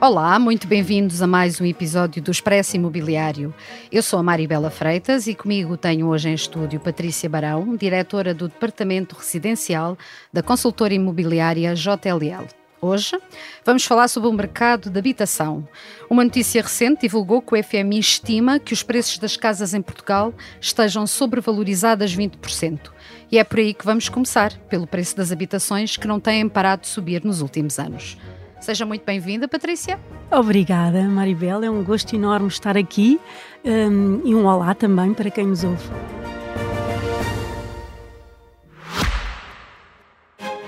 Olá, muito bem-vindos a mais um episódio do Expresso Imobiliário. Eu sou a Maribela Freitas e comigo tenho hoje em estúdio Patrícia Barão, diretora do Departamento Residencial da consultora imobiliária JLL. Hoje vamos falar sobre o mercado de habitação. Uma notícia recente divulgou que o FMI estima que os preços das casas em Portugal estejam sobrevalorizadas 20%. E é por aí que vamos começar, pelo preço das habitações que não têm parado de subir nos últimos anos. Seja muito bem-vinda, Patrícia. Obrigada, Maribel. É um gosto enorme estar aqui um, e um olá também para quem nos ouve.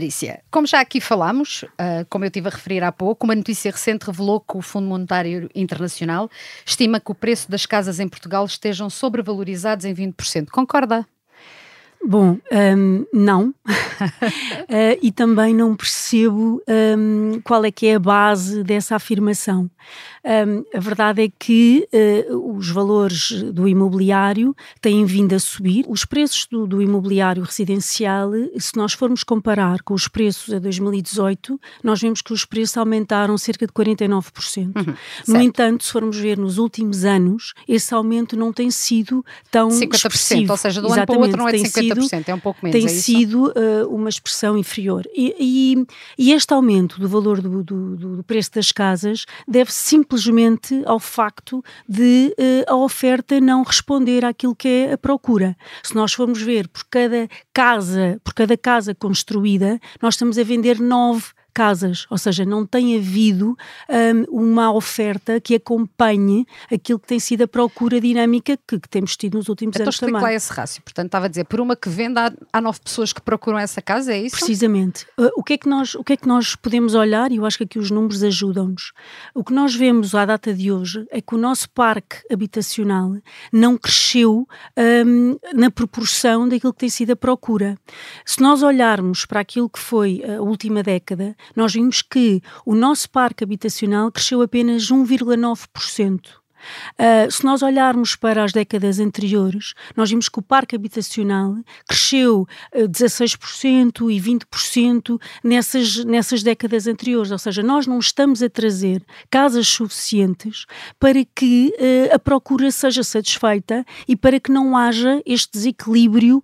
Patrícia, como já aqui falámos, uh, como eu estive a referir há pouco, uma notícia recente revelou que o Fundo Monetário Internacional estima que o preço das casas em Portugal estejam sobrevalorizados em 20%. Concorda? Bom, um, não. uh, e também não percebo um, qual é que é a base dessa afirmação. Um, a verdade é que uh, os valores do imobiliário têm vindo a subir. Os preços do, do, imobiliário residencial, se nós formos comparar com os preços a 2018, nós vemos que os preços aumentaram cerca de 49%. Uhum, no entanto, se formos ver nos últimos anos, esse aumento não tem sido tão 50%, expressivo. ou seja, do ano para o outro não é de 50%, sido, é um pouco menos. Tem é sido uh, uma expressão inferior. E, e, e, este aumento do valor do, do, do preço das casas deve simplesmente ao facto de uh, a oferta não responder àquilo que é a procura. Se nós formos ver por cada casa, por cada casa construída, nós estamos a vender nove casas, ou seja, não tem havido um, uma oferta que acompanhe aquilo que tem sido a procura dinâmica que, que temos tido nos últimos então, anos também. Então lá esse rácio, portanto estava a dizer, por uma que venda há, há nove pessoas que procuram essa casa, é isso? Precisamente. Uh, o, que é que nós, o que é que nós podemos olhar, e eu acho que aqui os números ajudam-nos, o que nós vemos à data de hoje é que o nosso parque habitacional não cresceu um, na proporção daquilo que tem sido a procura. Se nós olharmos para aquilo que foi a última década, nós vimos que o nosso parque habitacional cresceu apenas 1,9%. Uh, se nós olharmos para as décadas anteriores, nós vimos que o parque habitacional cresceu uh, 16% e 20% nessas, nessas décadas anteriores, ou seja, nós não estamos a trazer casas suficientes para que uh, a procura seja satisfeita e para que não haja este desequilíbrio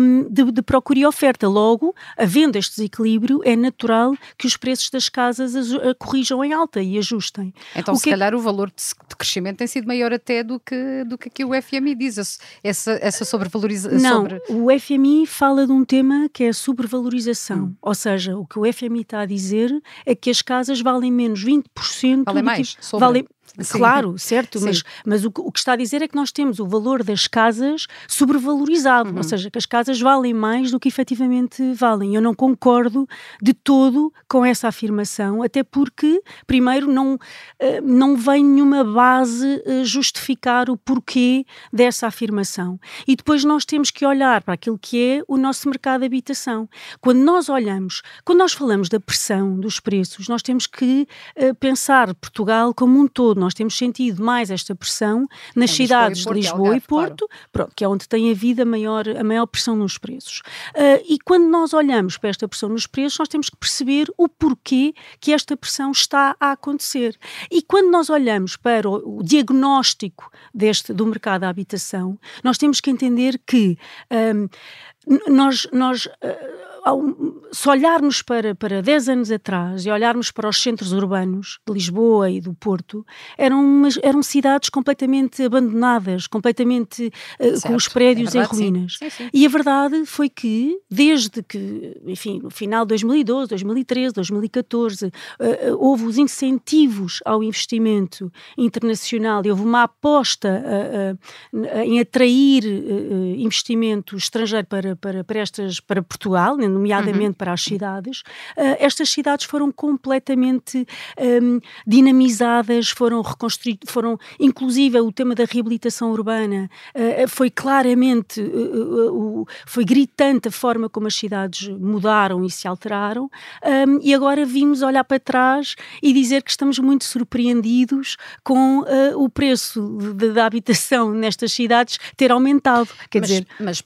um, de, de, procura e oferta. Logo, havendo este desequilíbrio, é natural que os preços das casas corrijam em alta e ajustem. Então, o se que... É calhar, o valor de, de tem sido maior até do que, do que aqui o FMI diz, essa, essa sobrevalorização. Não, sobre... o FMI fala de um tema que é a sobrevalorização, hum. ou seja, o que o FMI está a dizer é que as casas valem menos 20% valem mais, que, valem, Sim. Claro, certo, mas, mas o, o, que está a dizer é que nós temos o valor das casas sobrevalorizado, uhum. ou seja, que as casas valem mais do que efetivamente valem. Eu não concordo de todo com essa afirmação, até porque, primeiro, não, eh, não vem nenhuma base eh, justificar o porquê dessa afirmação. E depois nós temos que olhar para aquilo que é o nosso mercado de habitação. Quando nós olhamos, quando nós falamos da pressão dos preços, nós temos que uh, pensar Portugal como um todo nós temos sentido mais esta pressão nas é, cidades de Lisboa e Porto, claro. pronto, que é onde tem havido a maior, a maior pressão nos preços. Uh, e quando nós olhamos para esta pressão nos preços, nós temos que perceber o porquê que esta pressão está a acontecer. E quando nós olhamos para o, diagnóstico deste, do mercado da habitação, nós temos que entender que um, nós, nós uh, se olharmos para, para 10 anos atrás e olharmos para os centros urbanos de Lisboa e do Porto, eram, umas, eram cidades completamente abandonadas, completamente uh, com os prédios é verdade, em ruínas. Sim. Sim, sim. E a verdade foi que, desde que, enfim, no final de 2012, 2013, 2014, uh, uh, houve os incentivos ao investimento internacional e houve uma aposta uh, em atrair investimento estrangeiro para, para, para, estas, para Portugal, nomeadamente uhum. para as cidades, estas cidades foram completamente um, dinamizadas, foram reconstruídas, foram, inclusive o tema da reabilitação urbana foi claramente, foi gritante a forma como as cidades mudaram e se alteraram, um, e agora vimos olhar para trás e dizer que estamos muito surpreendidos com uh, o preço da habitação nestas cidades ter aumentado. Quer mas, dizer, mas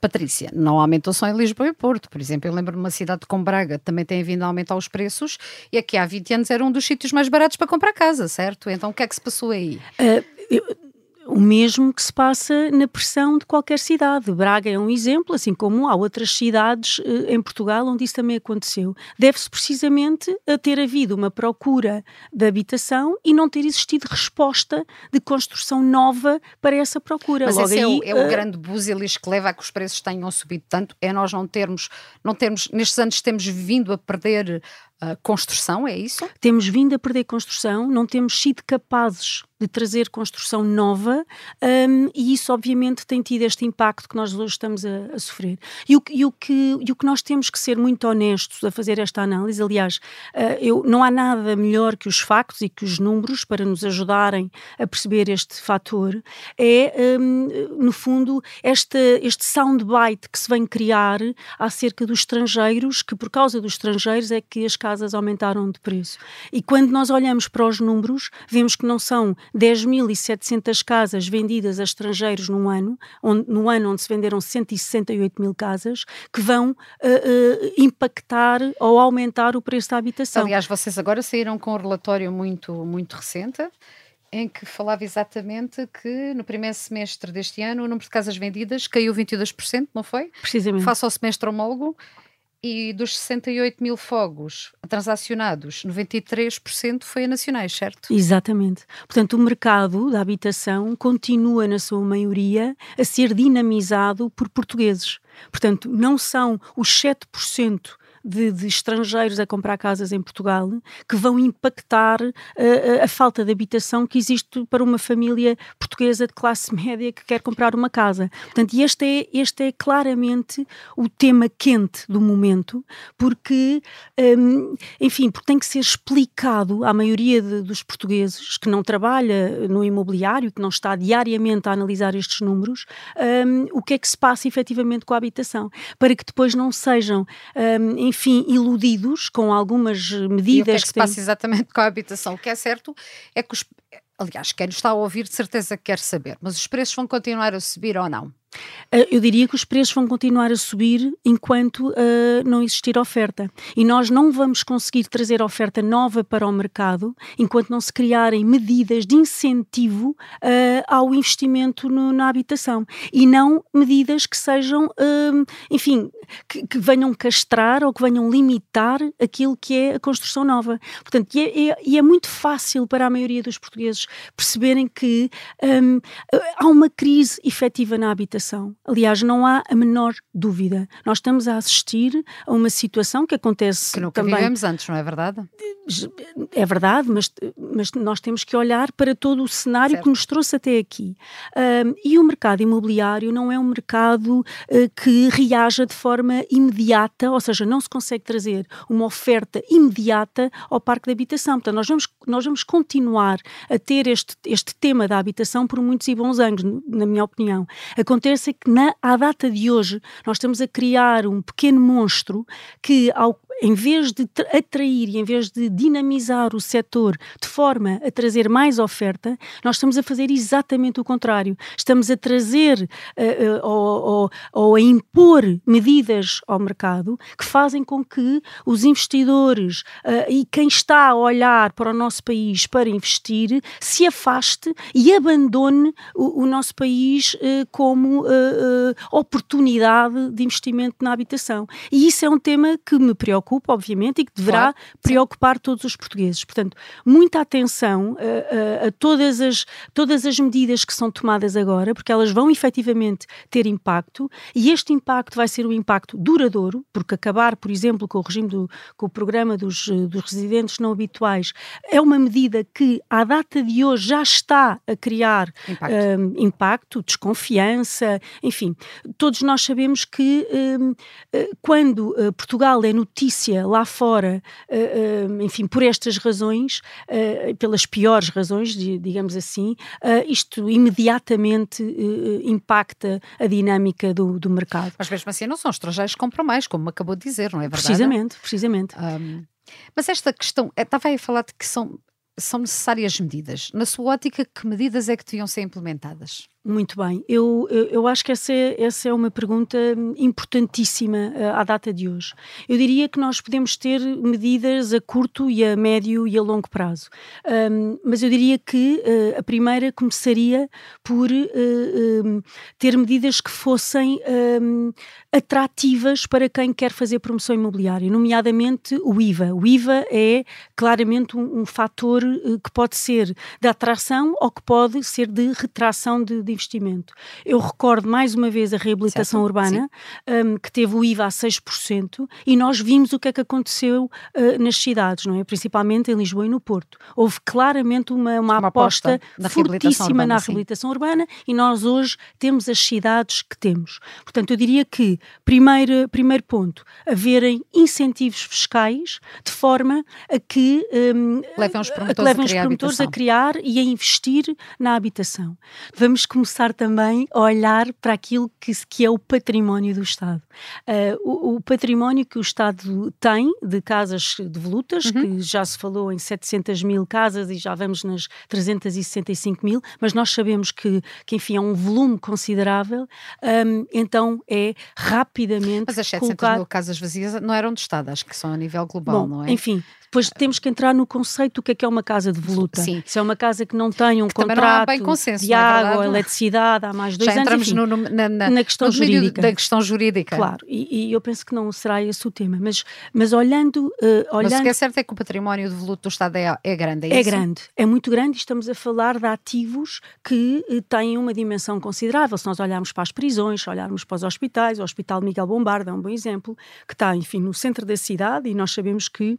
Patrícia, não aumentou só em Lisboa e Porto, por exemplo. Eu lembro-me de uma cidade como Braga também tem vindo a aumentar os preços e aqui há 20 anos era um dos sítios mais baratos para comprar casa, certo? Então o que é que se passou aí? Uh, eu o mesmo que se passa na pressão de qualquer cidade. Braga é um exemplo, assim como há outras cidades eh, em Portugal onde isso também aconteceu. Deve-se precisamente a ter havido uma procura de habitação e não ter existido resposta de construção nova para essa procura. Mas Logo esse aí, é, o, é uh... o grande busilis que leva a que os preços tenham subido tanto, é nós não termos, não termos, nestes anos temos vindo a perder a construção, é isso? Temos vindo a perder construção, não temos sido capazes de trazer construção nova um, e isso obviamente tem tido este impacto que nós hoje estamos a, a sofrer. E o, e, o que, e o que nós temos que ser muito honestos a fazer esta análise, aliás, uh, eu, não há nada melhor que os factos e que os números para nos ajudarem a perceber este fator, é um, no fundo este, este soundbite que se vem criar acerca dos estrangeiros, que por causa dos estrangeiros é que as casas casas aumentaram de preço. E quando nós olhamos para os números, vemos que não são 10.700 casas vendidas a estrangeiros num ano, onde, no ano onde se venderam 168 mil casas, que vão uh, uh, impactar ou aumentar o preço da habitação. Aliás, vocês agora saíram com um relatório muito, muito recente em que falava exatamente que no primeiro semestre deste ano o número de casas vendidas caiu 22%, não foi? Precisamente. Face ao semestre homólogo e dos 68 mil fogos transacionados, 93% foi a nacionais, certo? Exatamente. Portanto, o mercado da habitação continua, na sua maioria, a ser dinamizado por portugueses. Portanto, não são os 7% de, de, estrangeiros a comprar casas em Portugal que vão impactar uh, a falta de habitação que existe para uma família portuguesa de classe média que quer comprar uma casa. Portanto, este é, este é claramente o tema quente do momento, porque, um, enfim, porque tem que ser explicado à maioria de, dos portugueses que não trabalha no imobiliário, que não está diariamente a analisar estes números, um, o que é que se passa efetivamente com a habitação, para que depois não sejam, um, enfim, iludidos com algumas medidas. E o que é que, que se passa exatamente com a habitação? O que é certo é que os. Aliás, quem está a ouvir de certeza quer saber, mas os preços vão continuar a subir ou não? Eh, eu diria que os preços vão continuar a subir enquanto uh, não existir oferta. E nós não vamos conseguir trazer oferta nova para o mercado enquanto não se criarem medidas de incentivo uh, ao investimento no, na habitação. E não medidas que sejam, uh, enfim, que, que, venham castrar ou que venham limitar aquilo que é a construção nova. Portanto, e é, é, e é muito fácil para a maioria dos portugueses perceberem que um, há uma crise efetiva na habitação Aliás, não há a menor dúvida. Nós estamos a assistir a uma situação que acontece que nunca também... vivemos antes, não é verdade? É verdade, mas, mas nós temos que olhar para todo o cenário certo. que nos trouxe até aqui. Um, e o mercado imobiliário não é um mercado uh, que reaja de forma imediata, ou seja, não se consegue trazer uma oferta imediata ao parque de habitação. Portanto, nós vamos, nós vamos continuar a ter este, este tema da habitação por muitos e bons anos, na minha opinião. Acontece é que na, à data de hoje nós estamos a criar um pequeno monstro que, ao, em vez de atrair e em vez de dinamizar o setor de forma a trazer mais oferta, nós estamos a fazer exatamente o contrário. Estamos a trazer uh, uh, ou, ou, a impor medidas ao mercado que fazem com que os investidores uh, e quem está a olhar para o nosso país para investir se afaste e abandone o, o nosso país como oportunidade de investimento na habitação. E isso é um tema que me preocupa, obviamente, e que deverá claro, preocupar todos os portugueses. Portanto, muita atenção a, a, a, todas, as, todas as medidas que são tomadas agora, porque elas vão efetivamente ter impacto, e este impacto vai ser um impacto duradouro, porque acabar, por exemplo, com o regime do com o programa dos, dos residentes não habituais é uma medida que, à data de hoje, já está a criar impacto, um, impacto desconfiança, enfim, todos nós sabemos que um, eh, quando Portugal é notícia lá fora, uh, uh, enfim, por estas razões, pelas piores razões, digamos assim, isto imediatamente impacta a dinâmica do, do, mercado. Mas mesmo assim não são estrangeiros que compram mais, como acabou de dizer, não é verdade? Precisamente, precisamente. Um, mas esta questão, estava aí a falar de que são, são necessárias medidas. Na sua ótica, que medidas é que deviam ser implementadas? Muito bem, eu, eu acho que essa é, essa é uma pergunta importantíssima uh, à data de hoje. Eu diria que nós podemos ter medidas a curto e a médio e a longo prazo, um, mas eu diria que uh, a primeira começaria por uh, um, ter medidas que fossem um, atrativas para quem quer fazer promoção imobiliária, nomeadamente o IVA. O IVA é claramente um, um fator que pode ser de atração ou que pode ser de retração de, de de investimento. Eu recordo mais uma vez a reabilitação certo, urbana, um, que teve o IVA a 6%, e nós vimos o que é que aconteceu uh, nas cidades, não é? Principalmente em Lisboa e no Porto. Houve claramente uma, uma, uma aposta, aposta fortíssima urbana, na reabilitação sim. urbana e nós hoje temos as cidades que temos. Portanto, eu diria que, primeiro, primeiro ponto, haverem incentivos fiscais de forma a que um, levem os promotores, a, levem os promotores a, criar e a investir na habitação. Vamos começar também a olhar para aquilo que, que é o património do Estado. Uh, o, o, património que o Estado tem de casas devolutas, uhum. que já se falou em 700 mil casas e já vamos nas 365 mil, mas nós sabemos que, que enfim, é um volume considerável, um, então é rapidamente. Mas as 700 colocar... mil casas vazias não eram do Estado, acho que são a nível global, Bom, não é? Enfim, depois temos que entrar no conceito do que é que é uma casa de voluta. Sim. Se é uma casa que não tem um que contrato consenso, de é água, é eletricidade, há mais dois Já anos. entramos enfim, no, na, na, na, questão jurídica. Da questão jurídica. Claro, e, e, eu penso que não será esse o tema. Mas, mas olhando, uh, olhando. Mas o que é certo é que o património de voluto do Estado é, é grande, é, é grande, é muito grande e estamos a falar de ativos que uh, têm uma dimensão considerável. Se nós olharmos para as prisões, se olharmos para os hospitais, o Hospital Miguel Bombarda é um bom exemplo, que está, enfim, no centro da cidade e nós sabemos que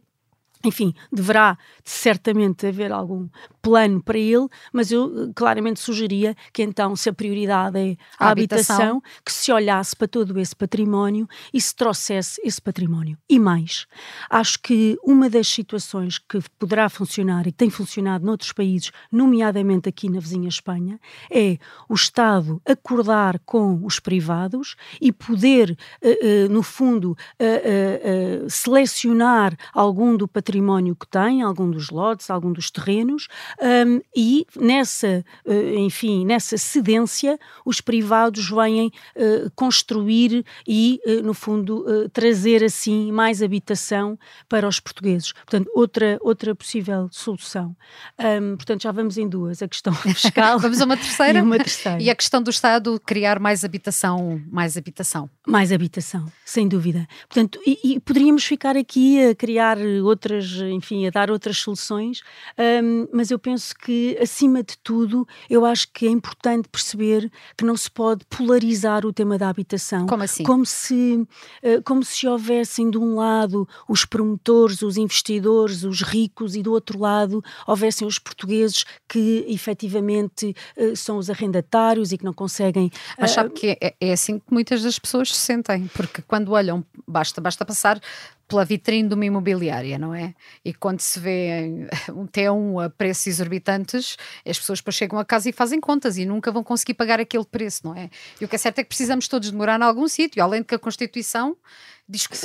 enfim, deverá certamente haver algum plano para ele, mas eu eh, claramente sugeria que então, se a prioridade é a, a habitação, habitação, que se olhasse para todo esse património e se trouxesse esse património. E mais, acho que uma das situações que poderá funcionar e tem funcionado noutros países, nomeadamente aqui na vizinha Espanha, é o Estado acordar com os privados e poder, uh, uh, no fundo, uh, selecionar algum do património que tem, algum dos lotes, algum dos terrenos, um, e nessa, uh, enfim, nessa cedência, os privados vêm uh, construir e, uh, no fundo, trazer assim mais habitação para os portugueses. Portanto, outra, outra possível solução. Um, portanto, já vamos em duas: a questão fiscal. vamos a uma terceira? E uma terceira. E a questão do Estado criar mais habitação, mais habitação. Mais habitação, sem dúvida. Portanto, e, e poderíamos ficar aqui a criar outras outras, enfim, a dar outras soluções, um, mas eu penso que, acima de tudo, eu acho que é importante perceber que não se pode polarizar o tema da habitação. Como assim? Como se, uh, como se houvessem de um lado os promotores, os investidores, os ricos e do outro lado houvessem os portugueses que efetivamente uh, são os arrendatários e que não conseguem. Uh... Mas sabe que é, é assim que muitas das pessoas se sentem, porque quando olham, basta, basta passar pela vitrine de uma imobiliária, não é? E quando se vê um T1 a preços exorbitantes, as pessoas depois chegam a casa e fazem contas e nunca vão conseguir pagar aquele preço, não é? E o que é certo é que precisamos todos de morar em algum sítio, além de que a Constituição diz que,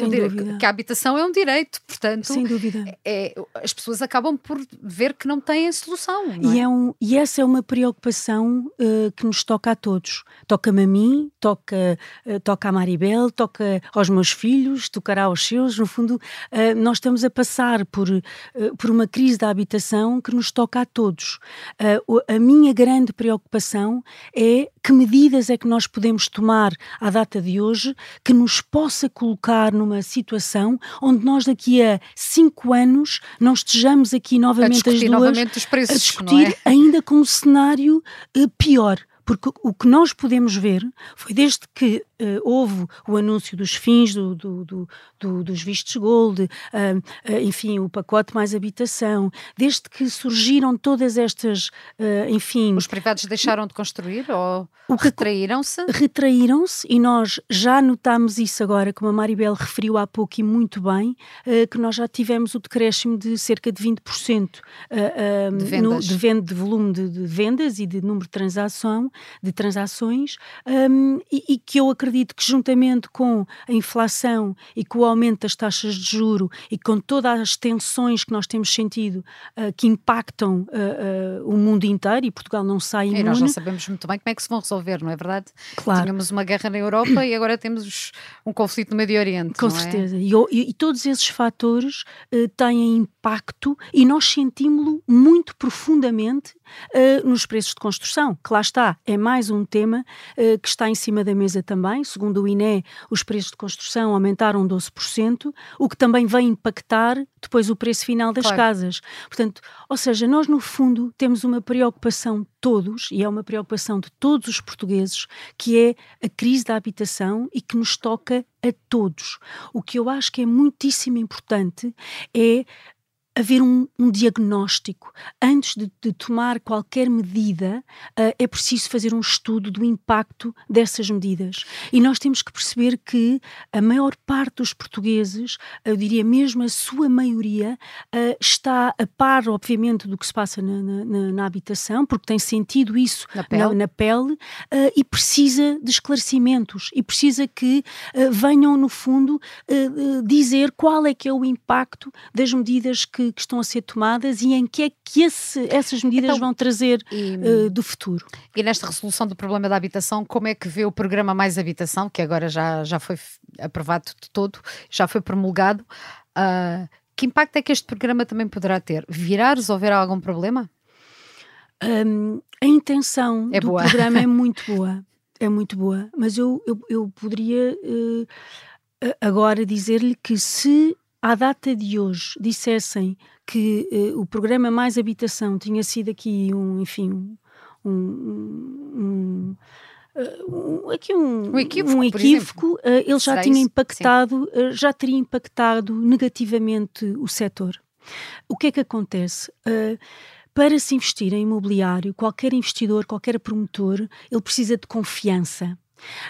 que, a habitação é um direito, portanto, Sem dúvida. É, as pessoas acabam por ver que não têm solução. Não é? E, é um, e essa é uma preocupação uh, que nos toca a todos. Toca-me a mim, toca, uh, toca a Maribel, toca aos meus filhos, tocará aos seus. No fundo, uh, nós estamos a passar por, por uma crise da habitação que nos toca a todos. a minha grande preocupação é que medidas é que nós podemos tomar à data de hoje que nos possa colocar numa situação onde nós daqui a cinco anos não estejamos aqui novamente as duas novamente os preços, a discutir é? ainda com um cenário uh, pior. Porque o que nós podemos ver foi desde que uh, houve o anúncio dos fins do, do, do, dos vistos gold, uh, uh, enfim, o pacote mais habitação, desde que surgiram todas estas, enfim... Os privados deixaram de construir ou retraíram-se? Retraíram-se e nós já notámos isso agora, como a Maribel referiu há pouco e muito bem, que nós já tivemos o decréscimo de cerca de 20% de, vendas. No, de, venda, de volume de, de vendas e de número de transação de transações um, e, e, que eu acredito que juntamente com a inflação e com o aumento das taxas de juro e com todas as tensões que nós temos sentido uh, que impactam uh, uh, o mundo inteiro e Portugal não sai imune. E nós não sabemos muito bem como é que se vão resolver, não é verdade? Claro. Tínhamos uma guerra na Europa e agora temos um conflito no Médio Oriente. Com é? certeza. É? E, e, e, todos esses fatores têm impacto e nós sentimos-lo muito profundamente nos preços de construção, que lá está, é mais um tema uh, que está em cima da mesa também. Segundo o INE, os preços de construção aumentaram 12%, o que também vai impactar depois o preço final das claro. casas. Portanto, ou seja, nós no fundo temos uma preocupação todos, e é uma preocupação de todos os portugueses, que é a crise da habitação e que nos toca a todos. O que eu acho que é muitíssimo importante é haver um, um diagnóstico. Antes de, de, tomar qualquer medida, uh, é preciso fazer um estudo do impacto dessas medidas. E nós temos que perceber que a maior parte dos portugueses, eu diria mesmo a sua maioria, uh, está a par, obviamente, do que se passa na, na, na habitação, porque tem sentido isso na pele, na, na pele uh, e precisa de esclarecimentos e precisa que venham, no fundo, dizer qual é que é o impacto das medidas que que, estão a ser tomadas e em que é que esse, essas medidas então, vão trazer e, uh, do futuro. E nesta resolução do problema da habitação, como é que vê o programa Mais Habitação, que agora já, já foi aprovado de todo, já foi promulgado? Uh, que impacto é que este programa também poderá ter? Virá resolver algum problema? Um, a intenção é do boa. programa é muito boa, é muito boa, mas eu, eu, eu poderia uh, agora dizer-lhe que se à data de hoje dissessem que uh, o programa Mais Habitação tinha sido aqui um, enfim, um, um, um aqui um, um equívoco, equívoco uh, ele já tinha impactado, uh, já teria impactado negativamente o setor. O que é que acontece? para se investir em imobiliário, qualquer investidor, qualquer promotor, ele precisa de confiança.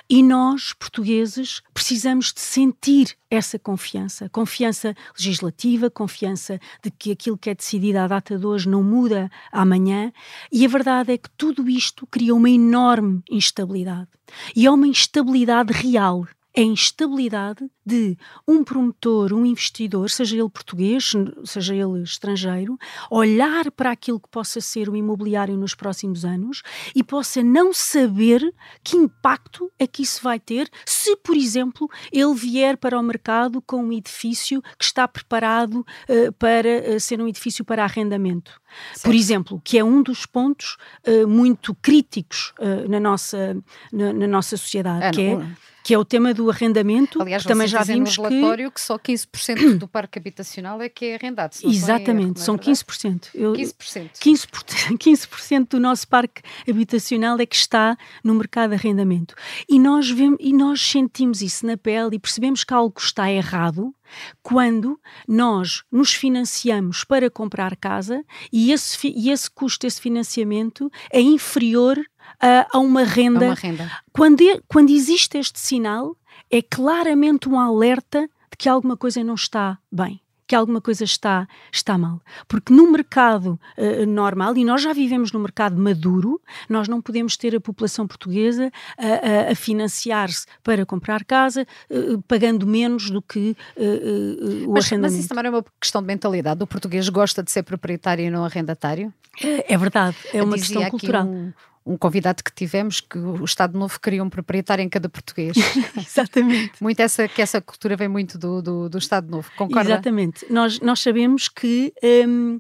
E nós, portugueses, precisamos de sentir essa confiança, confiança legislativa, confiança de que aquilo que é decidido à data de hoje não muda amanhã, e a verdade é que tudo isto cria uma enorme instabilidade. E é uma instabilidade real a instabilidade de um promotor, um investidor, seja ele português, seja ele estrangeiro, olhar para aquilo que possa ser o imobiliário nos próximos anos e possa não saber que impacto é que isso vai ter se, por exemplo, ele vier para o mercado com um edifício que está preparado uh, para uh, ser um edifício para arrendamento. Certo. Por exemplo, que é um dos pontos uh, muito críticos na, nossa, na, na, nossa sociedade, é, que é que é o tema do arrendamento. Aliás, também já vimos no relatório que... que só 15% do parque habitacional é que é arrendado. Exatamente, erro, é são é 15%. Eu, 15%. 15%. 15% do nosso parque habitacional é que está no mercado de arrendamento. E nós, vemos, e nós sentimos isso na pele e percebemos que algo está errado quando nós nos financiamos para comprar casa e esse, e esse custo, esse financiamento é inferior a, a uma renda. A uma renda. Quando, quando existe este sinal, é claramente um alerta de que alguma coisa não está bem que alguma coisa está, está mal. Porque no mercado uh, normal, e nós já vivemos no mercado maduro, nós não podemos ter a população portuguesa a, a, a financiar-se para comprar casa, uh, pagando menos do que uh, o mas, arrendamento. Mas isso também é uma questão de mentalidade. O português gosta de ser proprietário e não arrendatário? É, é verdade, é uma Dizia questão cultural. Um um convidado que tivemos que o Estado Novo queria um proprietário em cada português. Exatamente. muito essa, que essa cultura vem muito do, do, do Estado Novo, concorda? Exatamente. Nós, nós sabemos que. Um,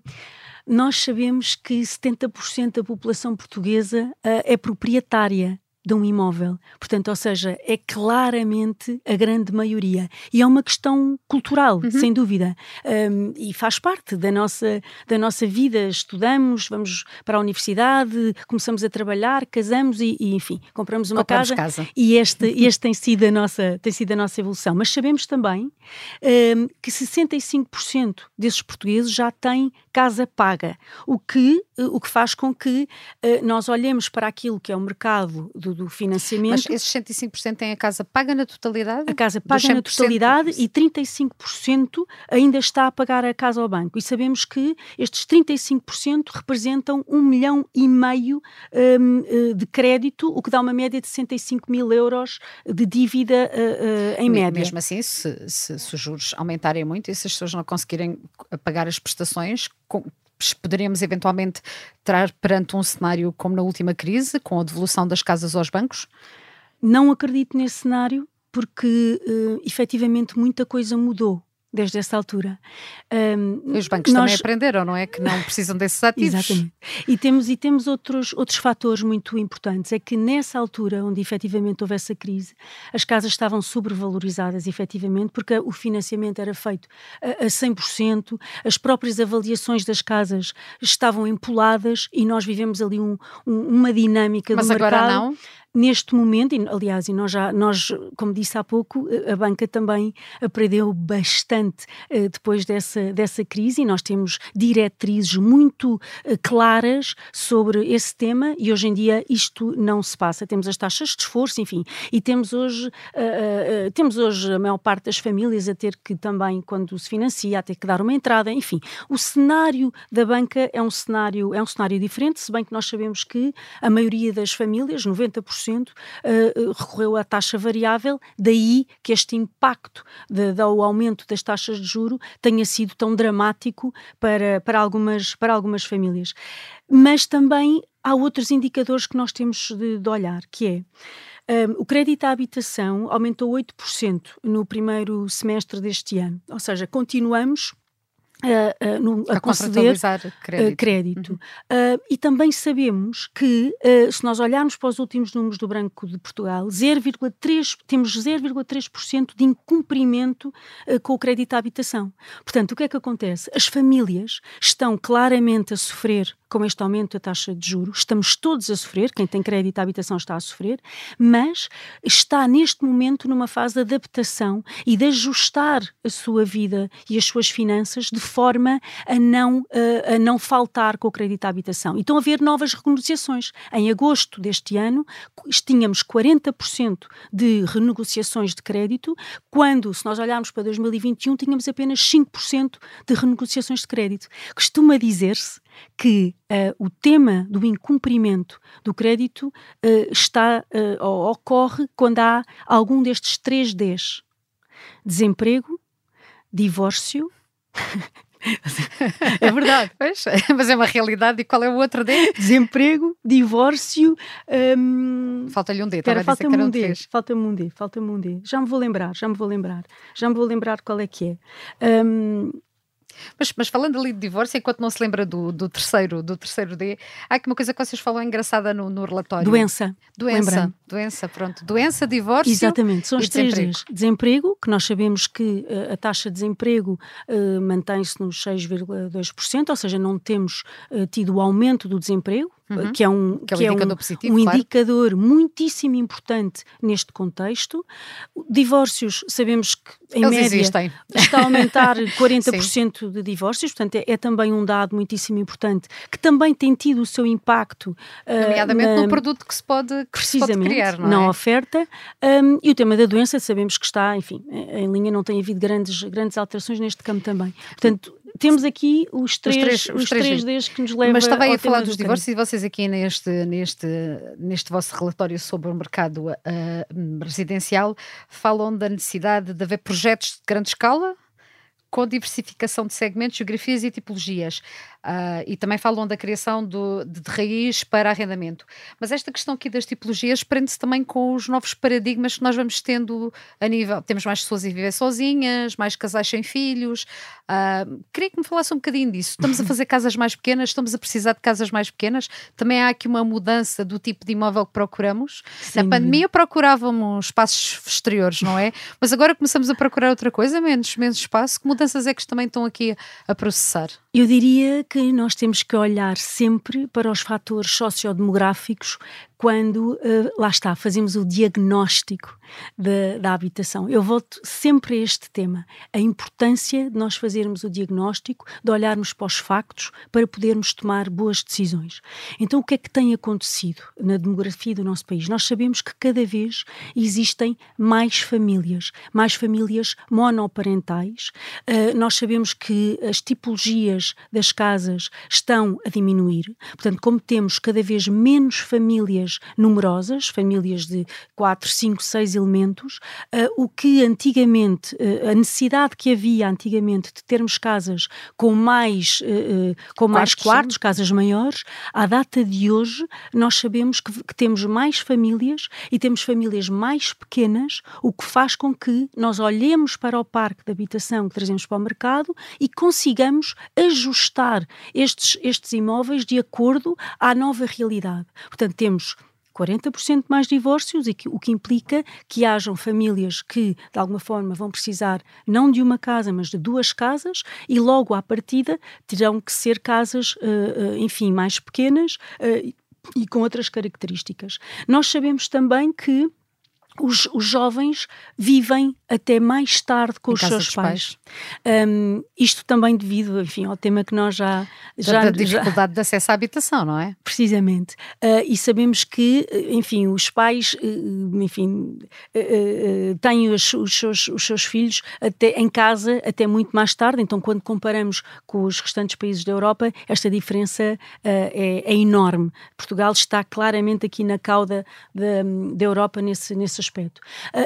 nós sabemos que 70% da população portuguesa uh, é proprietária de um imóvel. Portanto, ou seja, é claramente a grande maioria. E é uma questão cultural, uhum. sem dúvida. Um, e faz parte da nossa, da nossa vida. Estudamos, vamos para a universidade, começamos a trabalhar, casamos e, e enfim, compramos uma compramos casa, casa. E este, este tem, sido a nossa, tem sido a nossa evolução. Mas sabemos também um, que 65% desses portugueses já têm casa paga, o que, o que faz com que uh, nós olhemos para aquilo que é o mercado do, do financiamento. Mas esses 65% têm a casa paga na totalidade? A casa paga na totalidade e 35% ainda está a pagar a casa ao banco. E sabemos que estes 35% representam um milhão e meio um, eh, de crédito, o que dá uma média de 65 mil euros de dívida uh, uh, em média. Mesmo assim, se, se, se os juros aumentarem muito e se as pessoas não conseguirem pagar as prestações, com, poderíamos eventualmente estar perante um cenário como na última crise, com a devolução das casas aos bancos? Não acredito nesse cenário, porque uh, efetivamente muita coisa mudou desde essa altura. Um, Os bancos nós... também aprenderam, não é? Que não precisam desses ativos. Exatamente. E temos, e temos outros, outros fatores muito importantes. É que nessa altura, onde efetivamente houve essa crise, as casas estavam sobrevalorizadas, efetivamente, porque o financiamento era feito a, a 100%, as próprias avaliações das casas estavam empoladas e nós vivemos ali um, um, uma dinâmica Mas do mercado. Mas agora não? Neste momento, aliás, e nós já, nós, como disse há pouco, a banca também aprendeu bastante uh, depois dessa, dessa crise e nós temos diretrizes muito uh, claras sobre esse tema e hoje em dia isto não se passa. Temos as taxas de esforço, enfim, e temos hoje, uh, temos hoje a maior parte das famílias a ter que também, quando se financia, a ter que dar uma entrada, enfim. O cenário da banca é um cenário, é um cenário diferente, se bem que nós sabemos que a maioria das famílias, 90%, uh, recorreu à taxa variável, daí que este impacto do aumento das taxas de juro tenha sido tão dramático para, para, algumas, para algumas famílias. Mas também há outros indicadores que nós temos de, de olhar, que é um, o crédito à habitação aumentou 8% no primeiro semestre deste ano, ou seja, continuamos Uh, no, a, a conceder crédito. Uh, crédito. Uhum. Uh, e também sabemos que, se nós olharmos para os últimos números do Banco de Portugal, 0,3, temos 0,3% de incumprimento com o crédito à habitação. Portanto, o que é que acontece? As famílias estão claramente a sofrer com este aumento da taxa de juros, estamos todos a sofrer, quem tem crédito à habitação está a sofrer, mas está neste momento numa fase de adaptação e de ajustar a sua vida e as suas finanças de forma a não, a, a não faltar com o crédito à habitação. E estão a haver novas renegociações. Em agosto deste ano, tínhamos 40% de renegociações de crédito, quando, se nós olharmos para 2021, tínhamos apenas 5% de renegociações de crédito. Costuma dizer-se que uh, o tema do incumprimento do crédito uh, está uh, ocorre quando há algum destes três Ds: desemprego, divórcio. É verdade, pois, mas é uma realidade. E qual é o outro D? Desemprego, divórcio. Um... Falta-lhe um D, Pera, falta-me um D, falta-me um D, falta-me um D. Já me vou lembrar, já me vou lembrar, já me vou lembrar qual é que é. Um... Mas, mas falando ali de divórcio, enquanto não se lembra do, do terceiro do terceiro D, há aqui uma coisa que vocês falam engraçada no, no relatório. Doença. Doença. Doença, pronto. Doença, divórcio. Exatamente, são os três Ds. Desemprego, que nós sabemos que uh, a taxa de desemprego uh, mantém-se nos 6,2%, ou seja, não temos uh, tido o aumento do desemprego, uhum. que é um, que é um, indicador, um, positivo, um claro. indicador muitíssimo importante neste contexto. Divórcios, sabemos que em Eles média existem. está a aumentar 40% de divórcios, portanto é, é, também um dado muitíssimo importante que também tem tido o seu impacto. Nomeadamente uh, na, no produto que se pode, que precisamente, se pode criar, não na é? oferta. Um, e o tema da doença sabemos que está, enfim, em linha, não tem havido grandes, grandes alterações neste campo também. Portanto, temos aqui os três, os três, os, os três, três que nos levam Mas estava aí a falar dos divórcios e vocês aqui neste, neste, neste vosso relatório sobre o mercado uh, residencial falam da necessidade de haver projetos de grande escala com diversificação de segmentos, geografias e tipologias. Uh, e também falam da criação do, de, de, raiz para arrendamento. Mas esta questão aqui das tipologias prende-se também com os novos paradigmas que nós vamos tendo a nível. Temos mais pessoas a viver sozinhas, mais casais sem filhos. Uh, queria que me falasse um bocadinho disso. Estamos a fazer casas mais pequenas, estamos a precisar de casas mais pequenas. Também há aqui uma mudança do tipo de imóvel que procuramos. Sim. Na pandemia procurávamos espaços exteriores, não é? Mas agora começamos a procurar outra coisa, menos, menos espaço. Que mudanças é que também estão aqui a processar? Eu diria que nós temos que olhar sempre para os fatores sociodemográficos quando, uh, lá está, fazemos o diagnóstico de, da habitação. Eu volto sempre a este tema, a importância de nós fazermos o diagnóstico, de olharmos para os factos para podermos tomar boas decisões. Então, o que é que tem acontecido na demografia do nosso país? Nós sabemos que cada vez existem mais famílias, mais famílias monoparentais. Uh, nós sabemos que as tipologias das casas estão a diminuir. Portanto, como temos cada vez menos famílias numerosas, famílias de 4, 5, 6 elementos, uh, o que antigamente, uh, a necessidade que havia antigamente de termos casas com mais, uh, com mais quartos, casas maiores, à data de hoje nós sabemos que, que temos mais famílias e temos famílias mais pequenas, o que faz com que nós olhemos para o parque de habitação que trazemos para o mercado e consigamos ajustar estes, estes imóveis de acordo à nova realidade. Portanto, temos 40% mais divórcios, e que, o que implica que hajam famílias que, de alguma forma, vão precisar não de uma casa, mas de duas casas, e logo à partida terão que ser casas, uh, uh, enfim, mais pequenas uh, e com outras características. Nós sabemos também que os, os, jovens vivem até mais tarde com em os seus pais. pais. Um, isto também devido, enfim, ao tema que nós já... já da dificuldade já, de acesso à habitação, não é? Precisamente. Uh, e sabemos que, enfim, os pais, uh, enfim, uh, têm os, os, seus, os seus filhos até, em casa até muito mais tarde, então quando comparamos com os restantes países da Europa, esta diferença é, é, enorme. Portugal está claramente aqui na cauda da, da Europa nesse, nesse aspecto.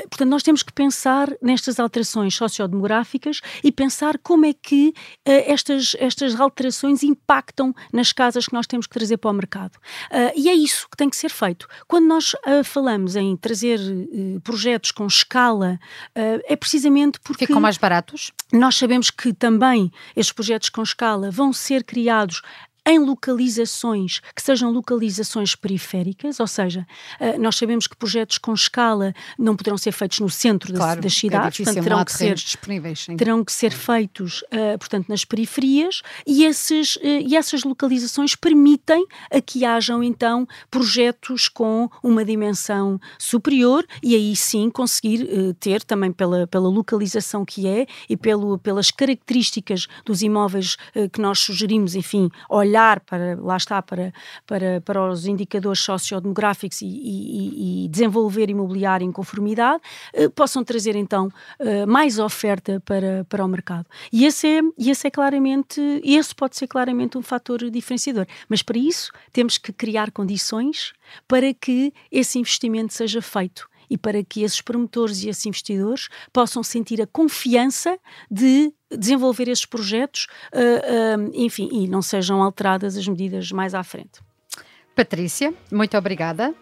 Portanto, nós temos que pensar nestas alterações sociodemográficas e pensar como é que uh, estas, estas alterações impactam nas casas que nós temos que trazer para o mercado. Uh, e é isso que tem que ser feito. Quando nós uh, falamos em trazer projetos com escala, é precisamente porque. Ficam mais baratos? Nós sabemos que também estes projetos com escala vão ser criados em localizações que sejam localizações periféricas, ou seja, uh, nós sabemos que projetos com escala não poderão ser feitos no centro claro, das, cidades, é portanto terão que ser terão que ser feitos, uh, portanto, nas periferias e, esses, uh, e essas localizações permitem a que hajam então projetos com uma dimensão superior e aí sim conseguir ter também pela, pela localização que é e pelo, pelas características dos imóveis que nós sugerimos, enfim, olhar olhar para, lá está, para, para, para os indicadores sociodemográficos e, e, e desenvolver imobiliário em conformidade, eh, possam trazer então eh, mais oferta para, para o mercado. E esse é, esse é claramente, esse pode ser claramente um fator diferenciador. Mas para isso temos que criar condições para que esse investimento seja feito e para que esses promotores e esses investidores possam sentir a confiança de desenvolver esses projetos, uh, uh, enfim, e não sejam alteradas as medidas mais à frente. Patrícia, muito obrigada.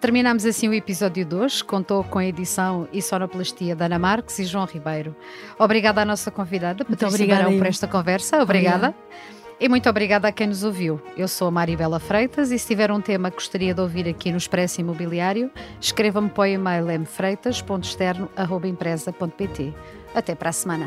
Terminamos assim o episódio 2. Contou com a edição e sonoplastia da Ana Marques e João Ribeiro. Obrigada à nossa convidada, Patrícia obrigada, Barão, por esta conversa. Obrigada. obrigada. E muito obrigada a quem nos ouviu. Eu sou a Maribela Freitas e se tiver um tema que gostaria de ouvir aqui no Expresso Imobiliário, escreva-me para o e-mail mfreitas.externo.empresa.pt. Até para a semana.